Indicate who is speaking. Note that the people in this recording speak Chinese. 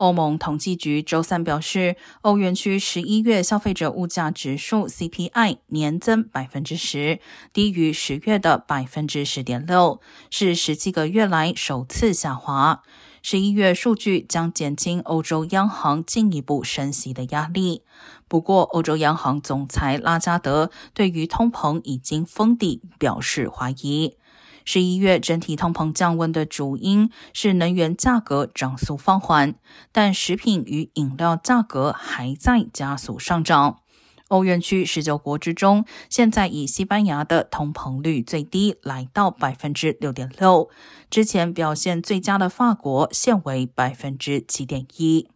Speaker 1: 欧盟统计局周三表示，欧元区十一月消费者物价指数 CPI 年增百分之十，低于十月的百分之十点六，是十七个月来首次下滑。十一月数据将减轻欧洲央行进一步升息的压力。不过，欧洲央行总裁拉加德对于通膨已经封底表示怀疑。十一月整体通膨降温的主因是能源价格涨速放缓，但食品与饮料价格还在加速上涨。欧元区十九国之中，现在以西班牙的通膨率最低，来到百分之六点六。之前表现最佳的法国，现为百分之七点一。